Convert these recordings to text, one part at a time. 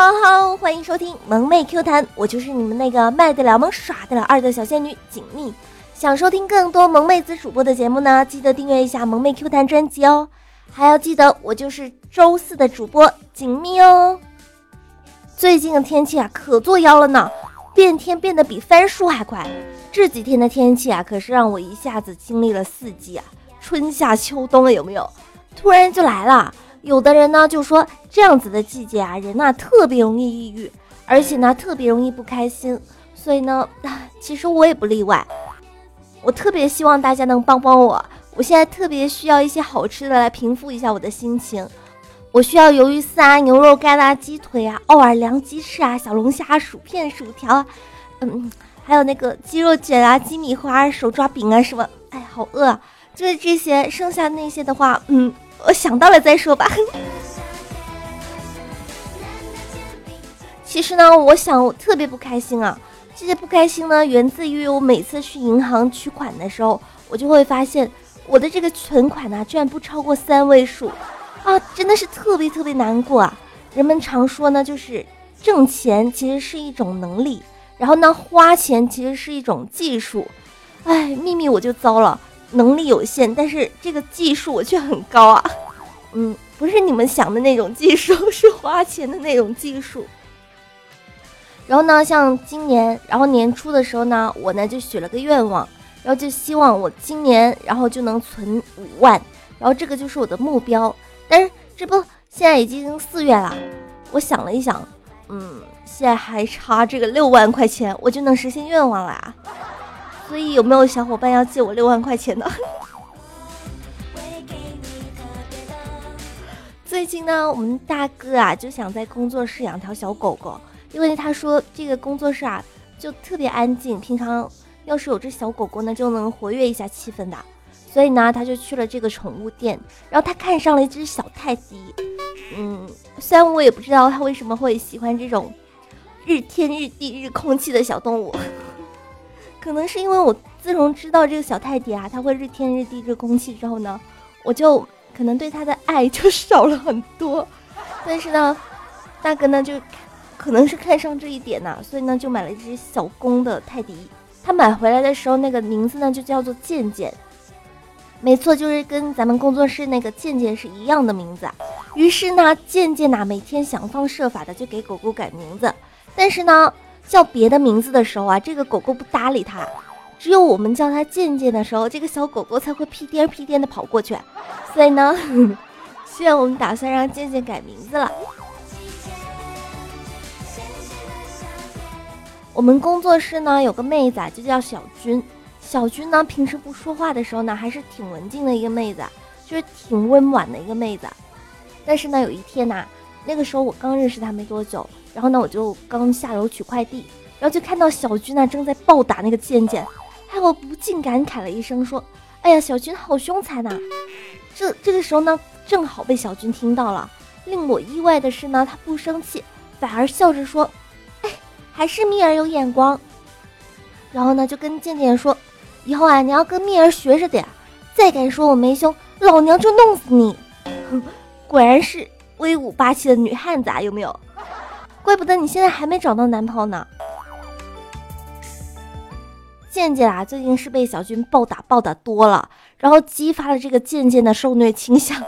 好好，欢迎收听萌妹 Q 弹，我就是你们那个卖得了萌、耍得了二的小仙女锦觅。想收听更多萌妹子主播的节目呢，记得订阅一下萌妹 Q 弹专辑哦。还要记得，我就是周四的主播锦觅哦。最近的天气啊，可作妖了呢，变天变得比翻书还快。这几天的天气啊，可是让我一下子经历了四季啊，春夏秋冬了，有没有？突然就来了。有的人呢就说这样子的季节啊，人呐特别容易抑郁，而且呢特别容易不开心。所以呢，其实我也不例外。我特别希望大家能帮帮我，我现在特别需要一些好吃的来平复一下我的心情。我需要鱿鱼丝啊、牛肉干啊、鸡腿啊、奥尔良鸡翅啊、小龙虾、薯片、薯条，嗯，还有那个鸡肉卷啊、鸡米花、手抓饼啊什么。哎，好饿！就是这些，剩下那些的话，嗯。我想到了再说吧。其实呢，我想我特别不开心啊。这些不开心呢，源自于我每次去银行取款的时候，我就会发现我的这个存款呢，居然不超过三位数啊，真的是特别特别难过啊。人们常说呢，就是挣钱其实是一种能力，然后呢，花钱其实是一种技术。哎，秘密我就糟了。能力有限，但是这个技术我却很高啊！嗯，不是你们想的那种技术，是花钱的那种技术。然后呢，像今年，然后年初的时候呢，我呢就许了个愿望，然后就希望我今年然后就能存五万，然后这个就是我的目标。但是这不现在已经四月了，我想了一想，嗯，现在还差这个六万块钱，我就能实现愿望了啊！所以有没有小伙伴要借我六万块钱的？最近呢，我们大哥啊就想在工作室养条小狗狗，因为他说这个工作室啊就特别安静，平常要是有只小狗狗呢就能活跃一下气氛的。所以呢，他就去了这个宠物店，然后他看上了一只小泰迪。嗯，虽然我也不知道他为什么会喜欢这种日天日地日空气的小动物。可能是因为我自从知道这个小泰迪啊，它会日天日地日空气之后呢，我就可能对它的爱就少了很多。但是呢，大哥呢就可能是看上这一点呢，所以呢就买了一只小公的泰迪。他买回来的时候那个名字呢就叫做健健，没错，就是跟咱们工作室那个健健是一样的名字。于是呢，健健呐每天想方设法的就给狗狗改名字，但是呢。叫别的名字的时候啊，这个狗狗不搭理它；只有我们叫它健健的时候，这个小狗狗才会屁颠屁颠的跑过去。所以呢，现在我们打算让健健改名字了。我们工作室呢有个妹子啊，就叫小军。小军呢平时不说话的时候呢，还是挺文静的一个妹子，就是挺温婉的一个妹子。但是呢，有一天呐，那个时候我刚认识她没多久。然后呢，我就刚下楼取快递，然后就看到小军呢正在暴打那个健健，害我不禁感慨了一声，说：“哎呀，小军好凶残呐！”这这个时候呢，正好被小军听到了。令我意外的是呢，他不生气，反而笑着说：“哎，还是蜜儿有眼光。”然后呢，就跟健健说：“以后啊，你要跟蜜儿学着点，再敢说我没胸，老娘就弄死你！” 果然是威武霸气的女汉子啊，有没有？怪不得你现在还没找到男朋友呢。健健啊，最近是被小军暴打暴打多了，然后激发了这个健健的受虐倾向。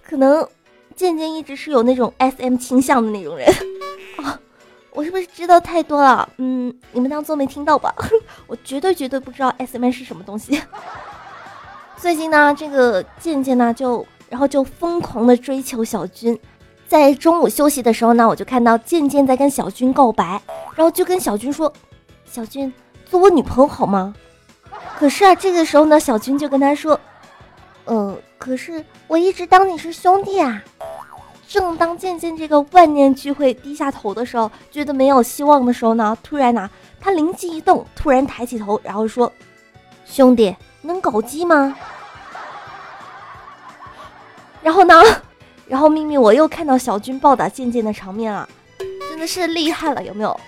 可能健健一直是有那种 SM 倾向的那种人啊。我是不是知道太多了？嗯，你们当做没听到吧。我绝对绝对不知道 SM 是什么东西。最近呢，这个健健呢就然后就疯狂的追求小军。在中午休息的时候呢，我就看到渐渐在跟小军告白，然后就跟小军说：“小军，做我女朋友好吗？”可是啊，这个时候呢，小军就跟他说：“呃，可是我一直当你是兄弟啊。”正当渐渐这个万念俱灰、低下头的时候，觉得没有希望的时候呢，突然呢，他灵机一动，突然抬起头，然后说：“兄弟，能搞基吗？”然后呢？然后秘密，我又看到小军暴打渐渐的场面了，真的是厉害了，有没有？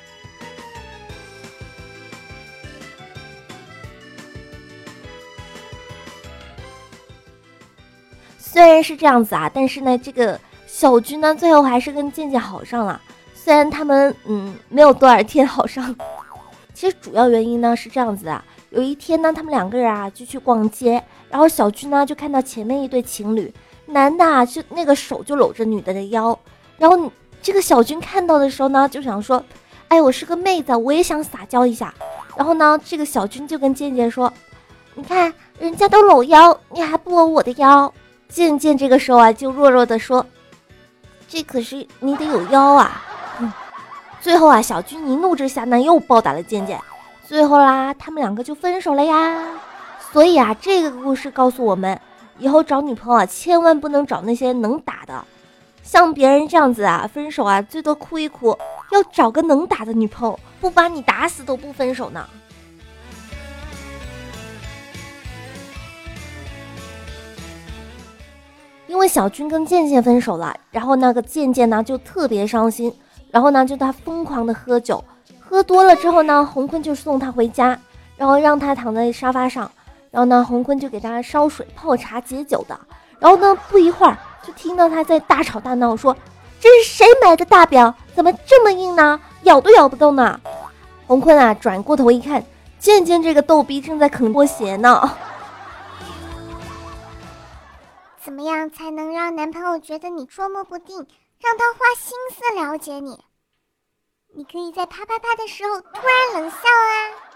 虽然是这样子啊，但是呢，这个小军呢，最后还是跟渐渐好上了。虽然他们嗯没有多少天好上，其实主要原因呢是这样子的。有一天呢，他们两个人啊就去逛街，然后小军呢就看到前面一对情侣，男的啊就那个手就搂着女的的腰，然后这个小军看到的时候呢就想说，哎，我是个妹子，我也想撒娇一下。然后呢，这个小军就跟健健说，你看人家都搂腰，你还不搂我的腰？健健这个时候啊就弱弱的说，这可是你得有腰啊。最后啊，小军一怒之下呢又暴打了健健。最后啦，他们两个就分手了呀。所以啊，这个故事告诉我们，以后找女朋友啊，千万不能找那些能打的。像别人这样子啊，分手啊，最多哭一哭。要找个能打的女朋友，不把你打死都不分手呢。因为小军跟健健分手了，然后那个健健呢就特别伤心，然后呢就他疯狂的喝酒。喝多了之后呢，洪坤就送他回家，然后让他躺在沙发上，然后呢，洪坤就给他烧水泡茶解酒的。然后呢，不一会儿就听到他在大吵大闹，说：“这是谁买的大表？怎么这么硬呢？咬都咬不动呢！”洪坤啊，转过头一看，健健这个逗逼正在啃拖鞋呢。怎么样才能让男朋友觉得你捉摸不定，让他花心思了解你？你可以在啪啪啪的时候突然冷笑啊！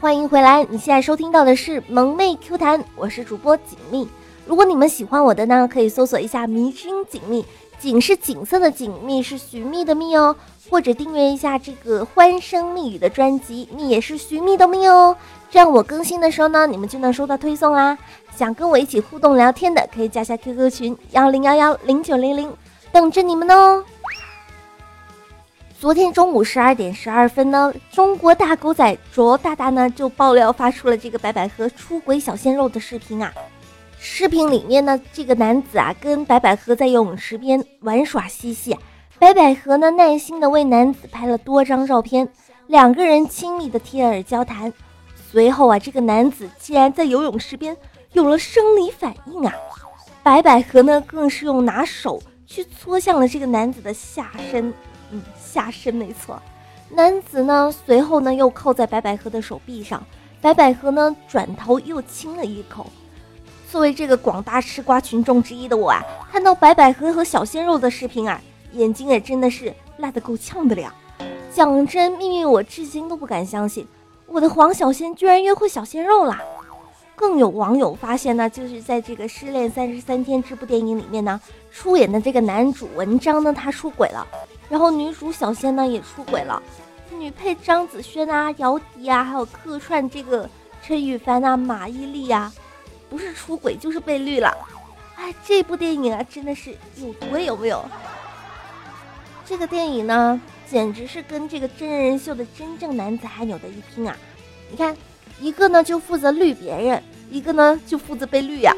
欢迎回来，你现在收听到的是萌妹 Q 弹，我是主播锦觅。如果你们喜欢我的呢，可以搜索一下迷之音锦觅，锦是锦色的锦，觅是寻觅的觅哦，或者订阅一下这个欢声蜜语的专辑，蜜也是寻觅的蜜哦，这样我更新的时候呢，你们就能收到推送啦。想跟我一起互动聊天的，可以加下 QQ 群幺零幺幺零九零零，等着你们哦。昨天中午十二点十二分呢，中国大狗仔卓大大呢就爆料发出了这个白百合出轨小鲜肉的视频啊。视频里面呢，这个男子啊跟白百合在游泳池边玩耍嬉戏，白百合呢耐心的为男子拍了多张照片，两个人亲密的贴耳交谈。随后啊，这个男子竟然在游泳池边。有了生理反应啊！白百合呢，更是用拿手去搓向了这个男子的下身，嗯，下身没错。男子呢，随后呢又靠在白百合的手臂上，白百合呢转头又亲了一口。作为这个广大吃瓜群众之一的我啊，看到白百合和小鲜肉的视频啊，眼睛也真的是辣得够呛的了。讲真，秘密我至今都不敢相信，我的黄小仙居然约会小鲜肉啦！更有网友发现呢，就是在这个《失恋三十三天》这部电影里面呢，出演的这个男主文章呢，他出轨了，然后女主小仙呢也出轨了，女配张子萱啊、姚笛啊，还有客串这个陈羽凡啊、马伊琍啊，不是出轨就是被绿了。哎，这部电影啊，真的是有毒有没有？这个电影呢，简直是跟这个真人秀的真正男子汉有的一拼啊！你看。一个呢就负责绿别人，一个呢就负责被绿呀。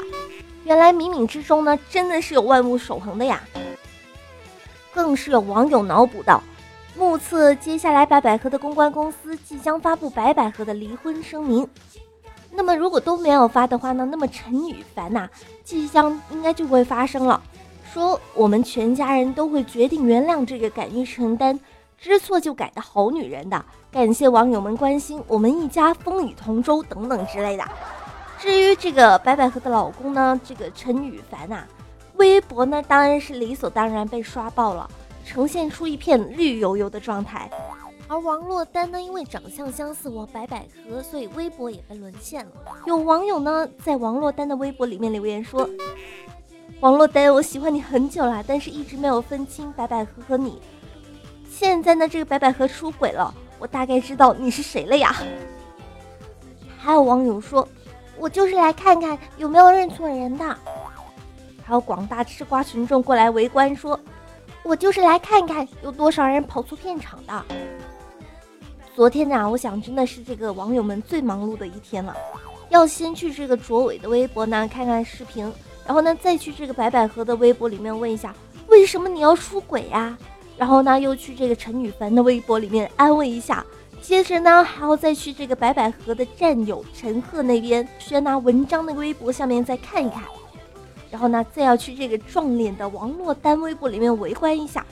原来冥冥之中呢真的是有万物守恒的呀。更是有网友脑补到，目测接下来白百合的公关公司即将发布白百合的离婚声明。那么如果都没有发的话呢，那么陈羽凡呐即将应该就会发生了，说我们全家人都会决定原谅这个敢于承担。知错就改的好女人的，感谢网友们关心我们一家风雨同舟等等之类的。至于这个白百合的老公呢，这个陈羽凡啊，微博呢当然是理所当然被刷爆了，呈现出一片绿油油的状态。而王珞丹呢，因为长相相似我白百合，所以微博也被沦陷了。有网友呢在王珞丹的微博里面留言说：“王珞丹，我喜欢你很久了，但是一直没有分清白百合和你。”现在呢，这个白百合出轨了，我大概知道你是谁了呀。还有网友说，我就是来看看有没有认错人的。还有广大吃瓜群众过来围观，说我就是来看看有多少人跑错片场的。昨天呢，我想真的是这个网友们最忙碌的一天了，要先去这个卓伟的微博呢看看视频，然后呢再去这个白百合的微博里面问一下，为什么你要出轨呀？然后呢，又去这个陈羽凡的微博里面安慰一下，接着呢，还要再去这个白百合的战友陈赫那边，先拿文章的微博下面再看一看，然后呢，再要去这个撞脸的王珞丹微博里面围观一下，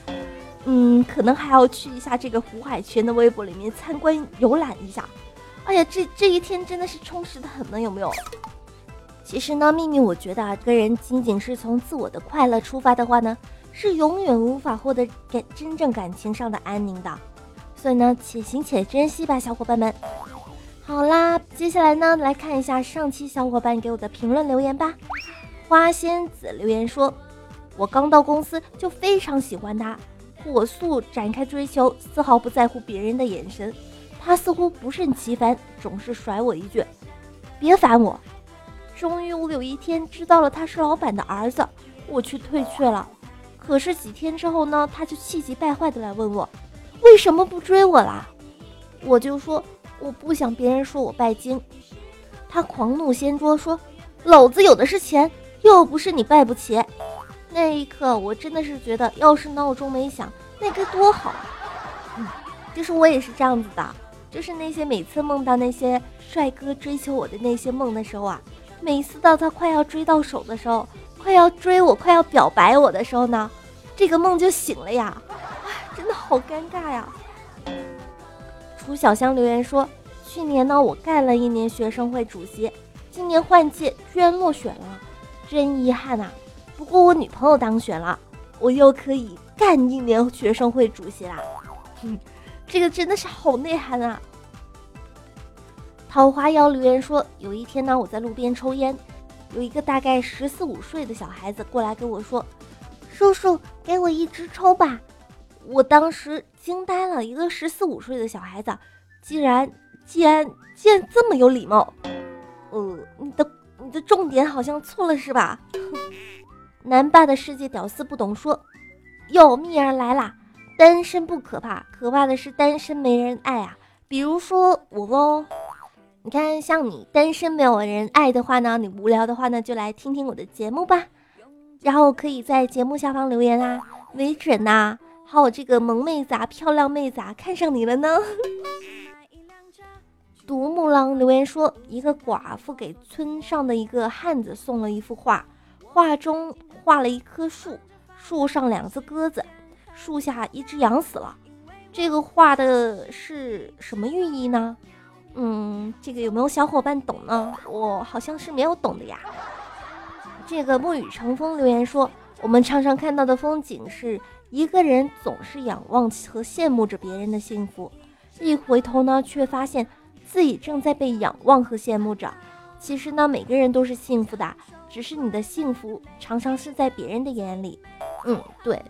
嗯，可能还要去一下这个胡海泉的微博里面参观游览一下。哎呀，这这一天真的是充实的很呢，有没有？其实呢，秘密，我觉得啊，个人仅仅是从自我的快乐出发的话呢，是永远无法获得感真正感情上的安宁的。所以呢，且行且珍惜吧，小伙伴们。好啦，接下来呢，来看一下上期小伙伴给我的评论留言吧。花仙子留言说：“我刚到公司就非常喜欢他，火速展开追求，丝毫不在乎别人的眼神。他似乎不胜其烦，总是甩我一句：‘别烦我。’终于，我有一天知道了他是老板的儿子，我去退却了。可是几天之后呢，他就气急败坏的来问我。”为什么不追我啦？我就说我不想别人说我拜金。他狂怒掀桌说：“老子有的是钱，又不是你拜不起。”那一刻，我真的是觉得，要是闹钟没响，那该多好。嗯，就是我也是这样子的，就是那些每次梦到那些帅哥追求我的那些梦的时候啊，每次到他快要追到手的时候，快要追我，快要表白我的时候呢，这个梦就醒了呀。好尴尬呀！楚小香留言说：“去年呢，我干了一年学生会主席，今年换届居然落选了，真遗憾啊！不过我女朋友当选了，我又可以干一年学生会主席啦。这个真的是好内涵啊！”桃花妖留言说：“有一天呢，我在路边抽烟，有一个大概十四五岁的小孩子过来跟我说：‘叔叔，给我一支抽吧。’”我当时惊呆了，一个十四五岁的小孩子，竟然竟然竟然这么有礼貌。呃，你的你的重点好像错了是吧？南霸的世界屌丝不懂说，哟，蜜儿来啦！单身不可怕，可怕的是单身没人爱啊。比如说我喽，你看像你单身没有人爱的话呢，你无聊的话呢，就来听听我的节目吧，然后可以在节目下方留言啊，没准呐。好，这个萌妹子啊，漂亮妹子啊，看上你了呢。独木狼留言说，一个寡妇给村上的一个汉子送了一幅画，画中画了一棵树，树上两只鸽子，树下一只羊死了。这个画的是什么寓意呢？嗯，这个有没有小伙伴懂呢？我好像是没有懂的呀。这个沐雨成风留言说，我们常常看到的风景是。一个人总是仰望和羡慕着别人的幸福，一回头呢，却发现自己正在被仰望和羡慕着。其实呢，每个人都是幸福的，只是你的幸福常常是在别人的眼里。嗯，对。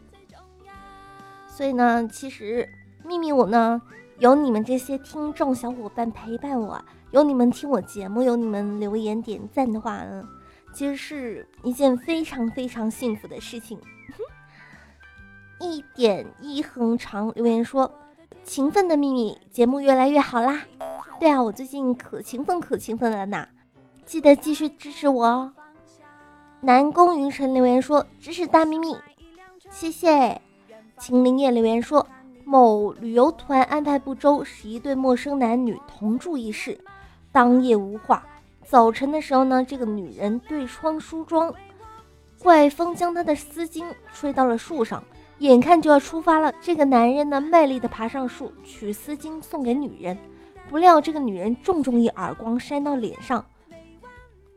所以呢，其实秘密我呢，有你们这些听众小伙伴陪伴我，有你们听我节目，有你们留言点赞的话，呢，其实是一件非常非常幸福的事情。一点一横长留言说：“勤奋的秘密节目越来越好啦！”对啊，我最近可勤奋可勤奋了呢，记得继续支持我哦。南宫云晨留言说：“支持大秘密，谢谢。”秦林叶留言说：“某旅游团安排不周，使一对陌生男女同住一室，当夜无话。早晨的时候呢，这个女人对窗梳妆，怪风将她的丝巾吹到了树上。”眼看就要出发了，这个男人呢，卖力地爬上树，取丝巾送给女人。不料这个女人重重一耳光扇到脸上，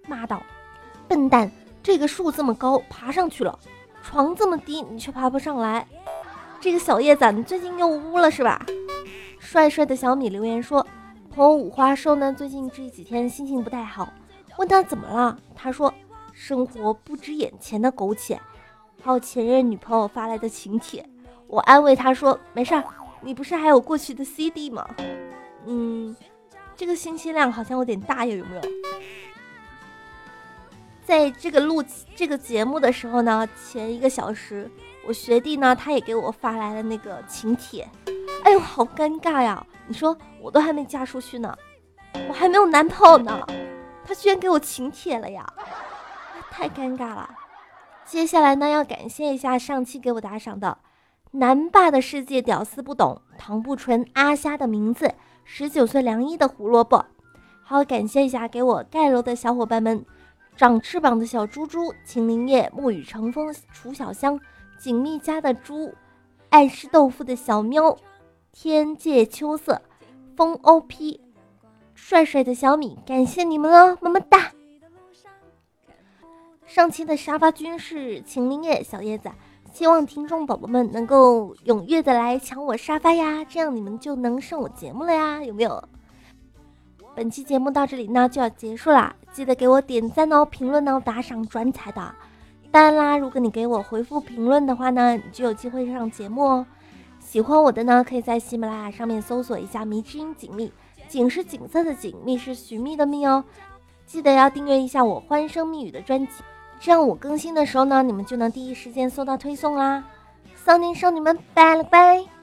骂道：“笨蛋，这个树这么高，爬上去了；床这么低，你却爬不上来。这个小叶子，你最近又污了是吧？”帅帅的小米留言说：“朋友五花兽呢，最近这几天心情不太好。问他怎么了，他说：生活不止眼前的苟且。”还有前任女朋友发来的请帖，我安慰他说：“没事儿，你不是还有过去的 CD 吗？”嗯，这个信息量好像有点大呀，有没有？在这个录这个节目的时候呢，前一个小时，我学弟呢，他也给我发来了那个请帖，好尴尬呀！你说我都还没嫁出去呢，我还没有男朋友呢，他居然给我请帖了呀，太尴尬了。接下来呢，要感谢一下上期给我打赏的南霸的世界屌丝不懂唐不纯阿虾的名字十九岁凉衣的胡萝卜，还要感谢一下给我盖楼的小伙伴们：长翅膀的小猪猪、秦林叶、沐雨成风、楚小香、锦觅家的猪、爱吃豆腐的小喵、天界秋色、风 OP、帅帅的小米，感谢你们了，么么哒！上期的沙发君是秦林叶小叶子。希望听众宝宝们能够踊跃的来抢我沙发呀，这样你们就能上我节目了呀，有没有？本期节目到这里呢就要结束啦，记得给我点赞哦、评论哦、打赏、转采的。当然啦，如果你给我回复评论的话呢，你就有机会上节目哦。喜欢我的呢，可以在喜马拉雅上面搜索一下“迷之音锦觅”，锦是景色的锦，觅是寻觅的觅哦。记得要订阅一下我欢声蜜语的专辑。这样我更新的时候呢，你们就能第一时间收到推送啦！少年少女们，拜了拜。